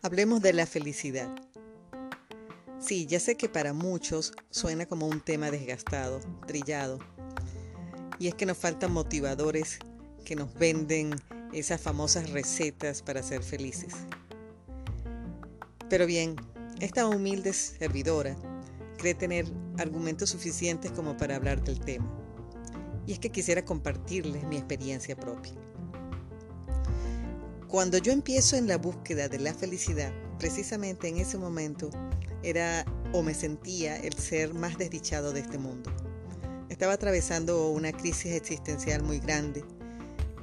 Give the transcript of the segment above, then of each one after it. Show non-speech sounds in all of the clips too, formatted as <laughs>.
Hablemos de la felicidad. Sí, ya sé que para muchos suena como un tema desgastado, trillado. Y es que nos faltan motivadores que nos venden esas famosas recetas para ser felices. Pero bien, esta humilde servidora cree tener argumentos suficientes como para hablar del tema. Y es que quisiera compartirles mi experiencia propia. Cuando yo empiezo en la búsqueda de la felicidad, precisamente en ese momento era o me sentía el ser más desdichado de este mundo. Estaba atravesando una crisis existencial muy grande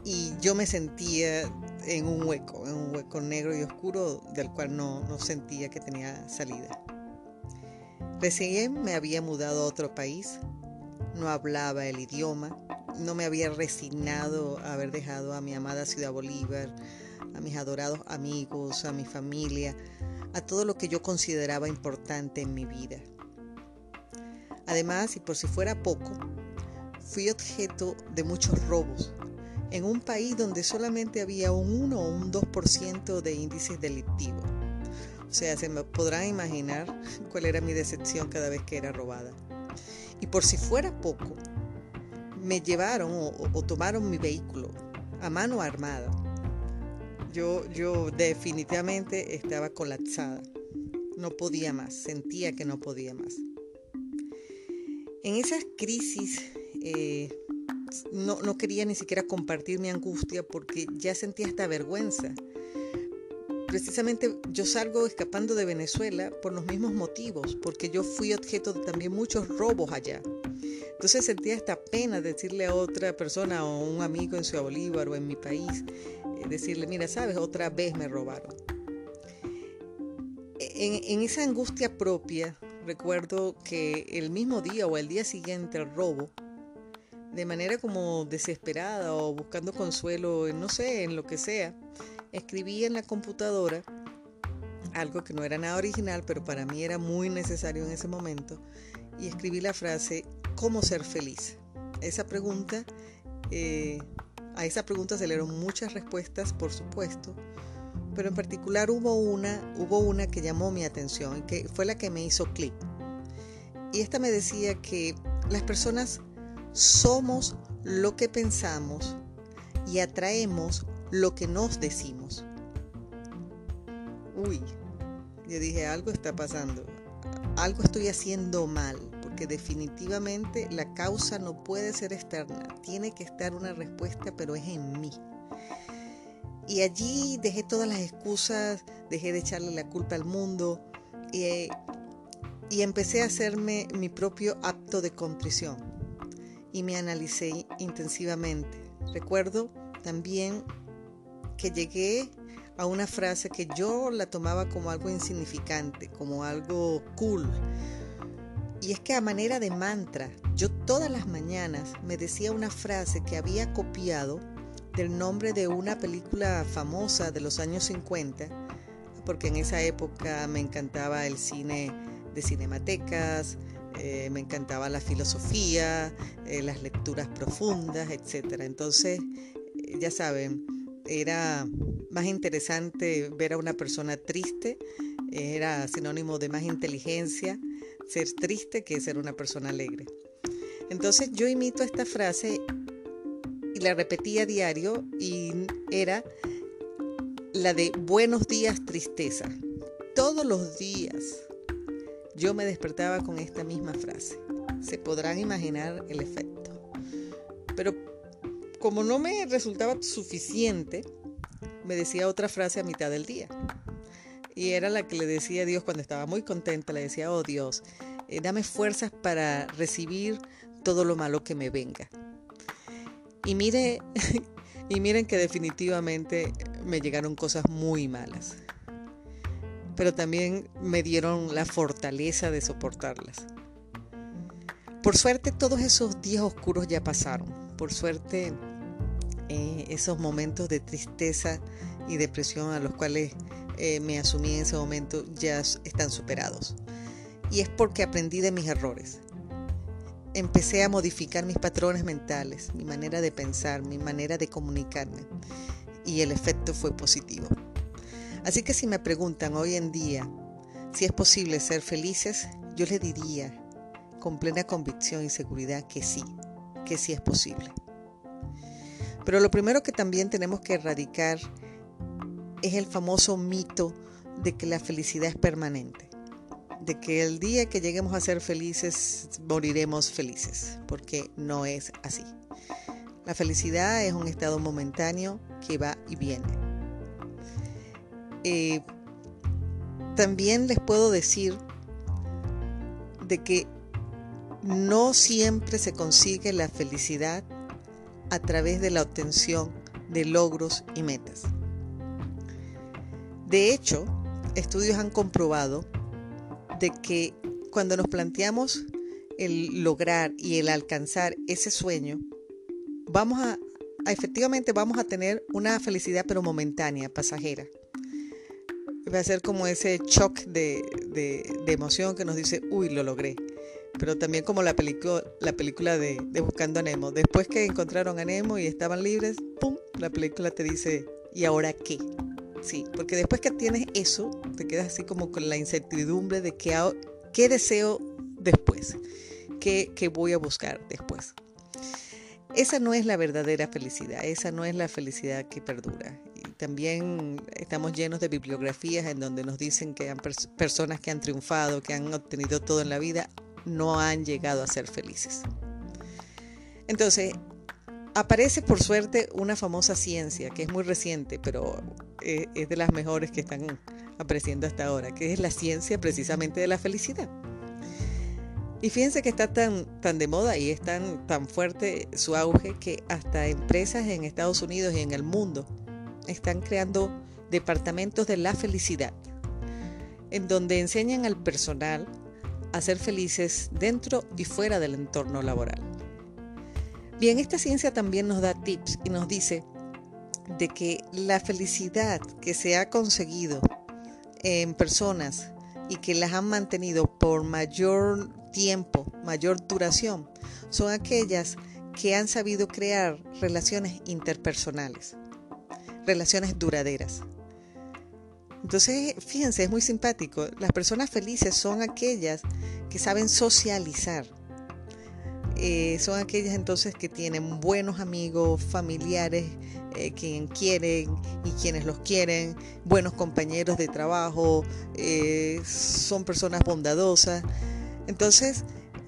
y yo me sentía en un hueco, en un hueco negro y oscuro del cual no, no sentía que tenía salida. Recién me había mudado a otro país, no hablaba el idioma, no me había resignado a haber dejado a mi amada ciudad Bolívar, a mis adorados amigos, a mi familia, a todo lo que yo consideraba importante en mi vida. Además, y por si fuera poco, fui objeto de muchos robos en un país donde solamente había un 1 o un 2% de índices delictivos. O sea, se me podrán imaginar <laughs> cuál era mi decepción cada vez que era robada. Y por si fuera poco, me llevaron o, o tomaron mi vehículo a mano armada yo, definitivamente estaba colapsada. No podía más, sentía que no podía más. En esas crisis eh, no, no quería ni siquiera compartir mi angustia porque ya sentía esta vergüenza. Precisamente yo salgo escapando de Venezuela por los mismos motivos, porque yo fui objeto de también muchos robos allá. Entonces sentía esta pena decirle a otra persona o un amigo en Ciudad Bolívar o en mi país, decirle, mira, sabes, otra vez me robaron. En, esa angustia propia, recuerdo que el mismo día o el día siguiente al robo, de manera como desesperada o buscando consuelo, no sé, en lo que sea, escribí en la computadora algo que no era nada original, pero para mí era muy necesario en ese momento, y escribí la frase, ¿cómo ser feliz? Esa pregunta, eh, a esa pregunta se le dieron muchas respuestas, por supuesto, pero en particular hubo una, hubo una que llamó mi atención, que fue la que me hizo clic. Y esta me decía que las personas somos lo que pensamos y atraemos lo que nos decimos. Uy, yo dije, algo está pasando, algo estoy haciendo mal que definitivamente la causa no puede ser externa, tiene que estar una respuesta, pero es en mí. Y allí dejé todas las excusas, dejé de echarle la culpa al mundo y, empecé a hacerme mi propio acto de contrición y me analicé intensivamente. Recuerdo también que llegué a una frase que yo la tomaba como algo insignificante, como algo cool, y es que a manera de mantra, yo todas las mañanas me decía una frase que había copiado del nombre de una película famosa de los años 50, porque en esa época me encantaba el cine de cinematecas, eh, me encantaba la filosofía, eh, las lecturas profundas, etc. Entonces, eh, ya saben, era más interesante ver a una persona triste, era sinónimo de más inteligencia, ser triste que ser una persona alegre. Entonces yo imito esta frase y la repetía a diario y era la de buenos días tristeza. Todos los días yo me despertaba con esta misma frase. Se podrán imaginar el efecto. Pero como no me resultaba suficiente, me decía otra frase a mitad del día. Y era la que le decía a Dios cuando estaba muy contenta, le decía, oh Dios, eh, dame fuerzas para recibir todo lo malo que me venga. Y mire, <laughs> y miren que definitivamente me llegaron cosas muy malas. Pero también me dieron la fortaleza de soportarlas. Por suerte todos esos días oscuros ya pasaron. Por suerte eh, esos momentos de tristeza y depresión a los cuales eh, me asumí en ese momento ya están superados. Y es porque aprendí de mis errores. Empecé a modificar mis patrones mentales, mi manera de pensar, mi manera de comunicarme. Y el efecto fue positivo. Así que si me preguntan hoy en día si es posible ser felices, yo les diría con plena convicción y seguridad que sí, que sí es posible. Pero lo primero que también tenemos que erradicar es el famoso mito de que la felicidad es permanente, de que el día que lleguemos a ser felices moriremos felices, porque no es así. La felicidad es un estado momentáneo que va y viene. Eh, también les puedo decir de que no siempre se consigue la felicidad a través de la obtención de logros y metas. De hecho, estudios han comprobado de que cuando nos planteamos el lograr y el alcanzar ese sueño, vamos a, efectivamente vamos a tener una felicidad pero momentánea, pasajera. Va a ser como ese shock de, de emoción que nos dice, uy, lo logré pero también como la, la película de, Buscando a Nemo. Después que encontraron a Nemo y estaban libres, ¡pum! La película te dice, ¿y ahora qué? Sí, porque después que tienes eso, te quedas así como con la incertidumbre de qué, qué deseo después, qué, voy a buscar después. Esa no es la verdadera felicidad, esa no es la felicidad que perdura. Y también estamos llenos de bibliografías en donde nos dicen que hay personas que han triunfado, que han obtenido todo en la vida, no han llegado a ser felices. Entonces, aparece por suerte una famosa ciencia que es muy reciente, pero eh, es de las mejores que están apareciendo hasta ahora, que es la ciencia precisamente de la felicidad. Y fíjense que está tan, tan de moda y es tan, tan fuerte su auge que hasta empresas en Estados Unidos y en el mundo están creando departamentos de la felicidad, en donde enseñan al personal a ser felices dentro y fuera del entorno laboral. Bien, esta ciencia también nos da tips y nos dice de que la felicidad que se ha conseguido en personas y que las han mantenido por mayor tiempo, mayor duración, son aquellas que han sabido crear relaciones interpersonales, relaciones duraderas. Entonces, fíjense, es muy simpático. Las personas felices son aquellas que saben socializar. Eh, son aquellas entonces que tienen buenos amigos, familiares, eh, quieren y quienes los quieren, buenos compañeros de trabajo, eh, son personas bondadosas. Entonces,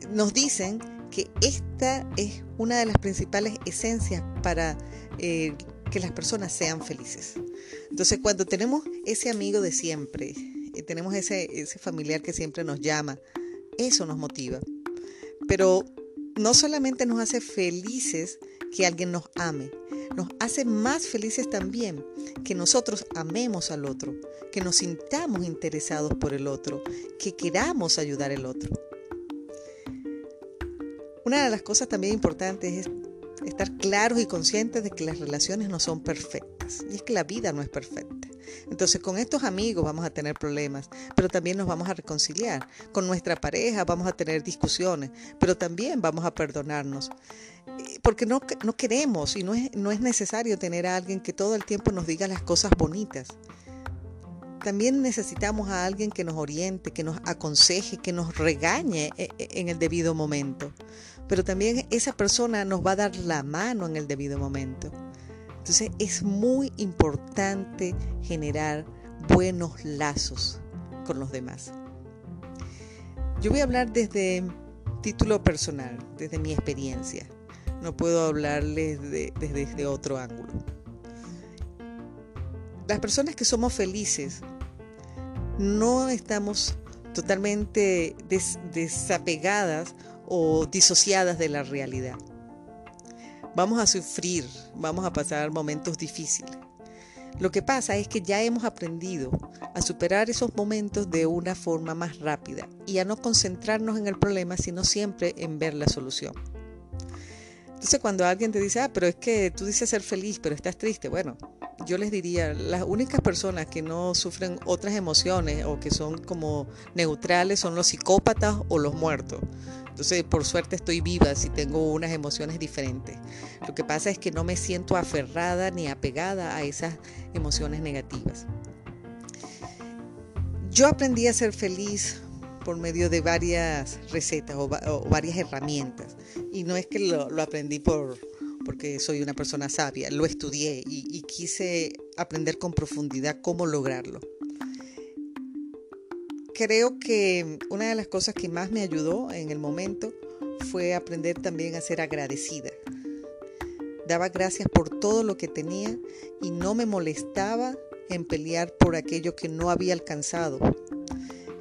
nos dicen que esta es una de las principales esencias para que las personas sean felices. Entonces, cuando tenemos ese amigo de siempre, tenemos ese, ese familiar que siempre nos llama, eso nos motiva. Pero no solamente nos hace felices que alguien nos ame, nos hace más felices también que nosotros amemos al otro, que nos sintamos interesados por el otro, que queramos ayudar al otro. Una de las cosas también importantes es estar claros y conscientes de que las relaciones no son perfectas y es que la vida no es perfecta. Entonces con estos amigos vamos a tener problemas, pero también nos vamos a reconciliar. Con nuestra pareja vamos a tener discusiones, pero también vamos a perdonarnos. Eh, porque no, no queremos y no es, no es necesario tener a alguien que todo el tiempo nos diga las cosas bonitas. También necesitamos a alguien que nos oriente, que nos aconseje, que nos regañe eh, eh, en el debido momento pero también esa persona nos va a dar la mano en el debido momento. Entonces es muy importante generar buenos lazos con los demás. Yo voy a hablar desde título personal, desde mi experiencia. No puedo hablarles desde, otro ángulo. Las personas que somos felices no estamos totalmente desapegadas o disociadas de la realidad. Vamos a sufrir, vamos a pasar momentos difíciles. Lo que pasa es que ya hemos aprendido a superar esos momentos de una forma más rápida y a no concentrarnos en el problema, sino siempre en ver la solución. Entonces cuando alguien te dice, ah, pero es que tú dices ser feliz, pero estás triste, bueno, yo les diría, las únicas personas que no sufren otras emociones o que son como neutrales son los psicópatas o los muertos. Entonces, por suerte estoy viva si tengo unas emociones diferentes. Lo que pasa es que no me siento aferrada ni apegada a esas emociones negativas. Yo aprendí a ser feliz por medio de varias recetas o, varias herramientas. Y no es que lo, aprendí por, porque soy una persona sabia, lo estudié y, quise aprender con profundidad cómo lograrlo. Creo que una de las cosas que más me ayudó en el momento fue aprender también a ser agradecida. Daba gracias por todo lo que tenía y no me molestaba en pelear por aquello que no había alcanzado.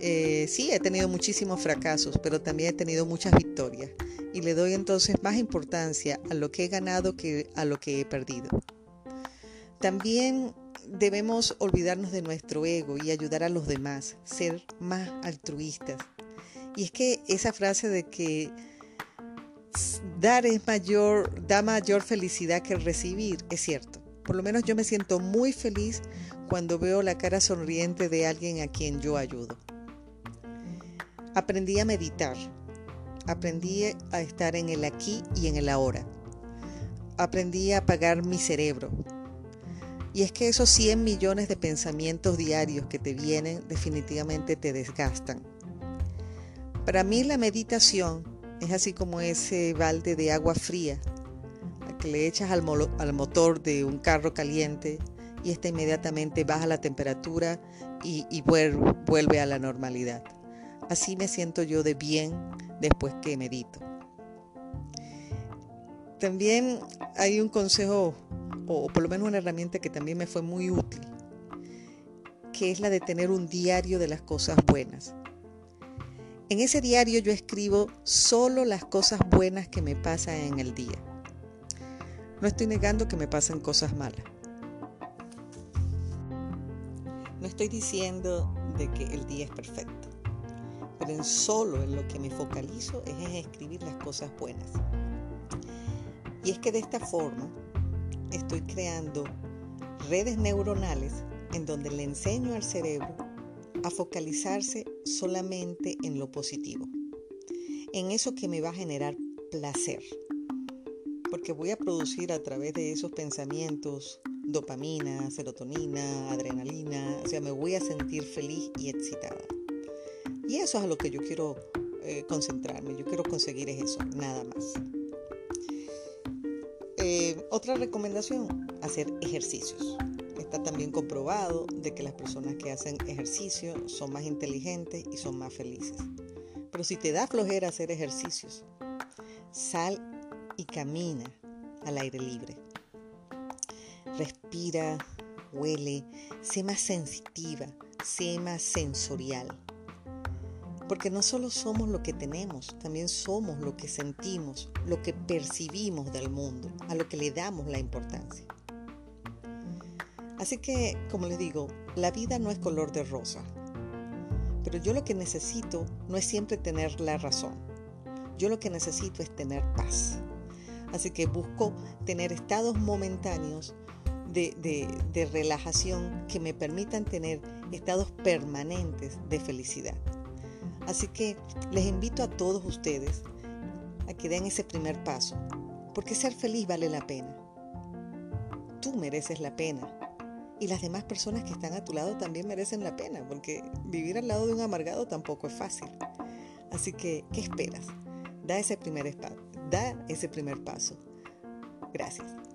Eh, sí, he tenido muchísimos fracasos, pero también he tenido muchas victorias y le doy entonces más importancia a lo que he ganado que a lo que he perdido. También debemos olvidarnos de nuestro ego y ayudar a los demás, ser más altruistas. Y es que esa frase de que dar es mayor, da mayor felicidad que recibir, es cierto. Por lo menos yo me siento muy feliz cuando veo la cara sonriente de alguien a quien yo ayudo. Aprendí a meditar, aprendí a estar en el aquí y en el ahora. Aprendí a apagar mi cerebro. Y es que esos 100 millones de pensamientos diarios que te vienen definitivamente te desgastan. Para mí la meditación es así como ese balde de agua fría que le echas al, motor de un carro caliente y esta inmediatamente baja la temperatura y vuelve a la normalidad. Así me siento yo de bien después que medito. También hay un consejo, o por lo menos una herramienta que también me fue muy útil, que es la de tener un diario de las cosas buenas. En ese diario yo escribo solo las cosas buenas que me pasan en el día. No estoy negando que me pasen cosas malas. No estoy diciendo de que el día es perfecto, pero en solo en lo que me focalizo es en escribir las cosas buenas. Y es que de esta forma estoy creando redes neuronales en donde le enseño al cerebro a focalizarse solamente en lo positivo, en eso que me va a generar placer, porque voy a producir a través de esos pensamientos dopamina, serotonina, adrenalina, o sea, me voy a sentir feliz y excitada. Y eso es a lo que yo quiero eh, concentrarme, yo quiero conseguir eso, nada más. Eh, otra recomendación, hacer ejercicios. Está también comprobado de que las personas que hacen ejercicio son más inteligentes y son más felices. Pero si te da flojera hacer ejercicios, sal y camina al aire libre. Respira, huele, sé más sensitiva, sé más sensorial. Porque no solo somos lo que tenemos, también somos lo que sentimos, lo que percibimos del mundo, a lo que le damos la importancia. Así que, como les digo, la vida no es color de rosa. Pero yo lo que necesito no es siempre tener la razón. Yo lo que necesito es tener paz. Así que busco tener estados momentáneos de, de, relajación que me permitan tener estados permanentes de felicidad. Así que les invito a todos ustedes a que den ese primer paso, porque ser feliz vale la pena. Tú mereces la pena y las demás personas que están a tu lado también merecen la pena, porque vivir al lado de un amargado tampoco es fácil. Así que, ¿qué esperas? Da ese primer, da ese primer paso. Gracias.